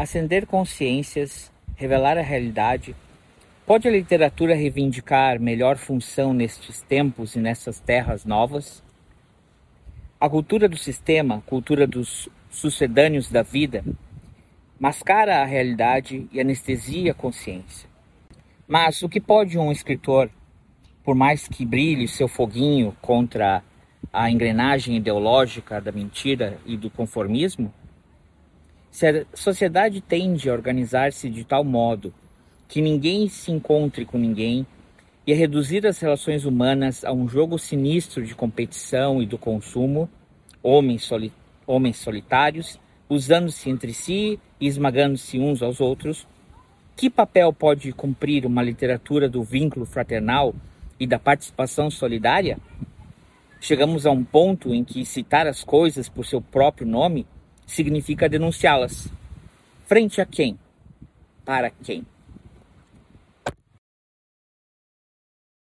acender consciências, revelar a realidade. Pode a literatura reivindicar melhor função nestes tempos e nessas terras novas? A cultura do sistema, cultura dos sucedâneos da vida, mascara a realidade e anestesia a consciência. Mas o que pode um escritor, por mais que brilhe seu foguinho contra a engrenagem ideológica da mentira e do conformismo? Se a sociedade tende a organizar-se de tal modo que ninguém se encontre com ninguém e a reduzir as relações humanas a um jogo sinistro de competição e do consumo, homens, soli homens solitários, usando-se entre si e esmagando-se uns aos outros, que papel pode cumprir uma literatura do vínculo fraternal e da participação solidária? Chegamos a um ponto em que citar as coisas por seu próprio nome significa denunciá-las. Frente a quem? Para quem?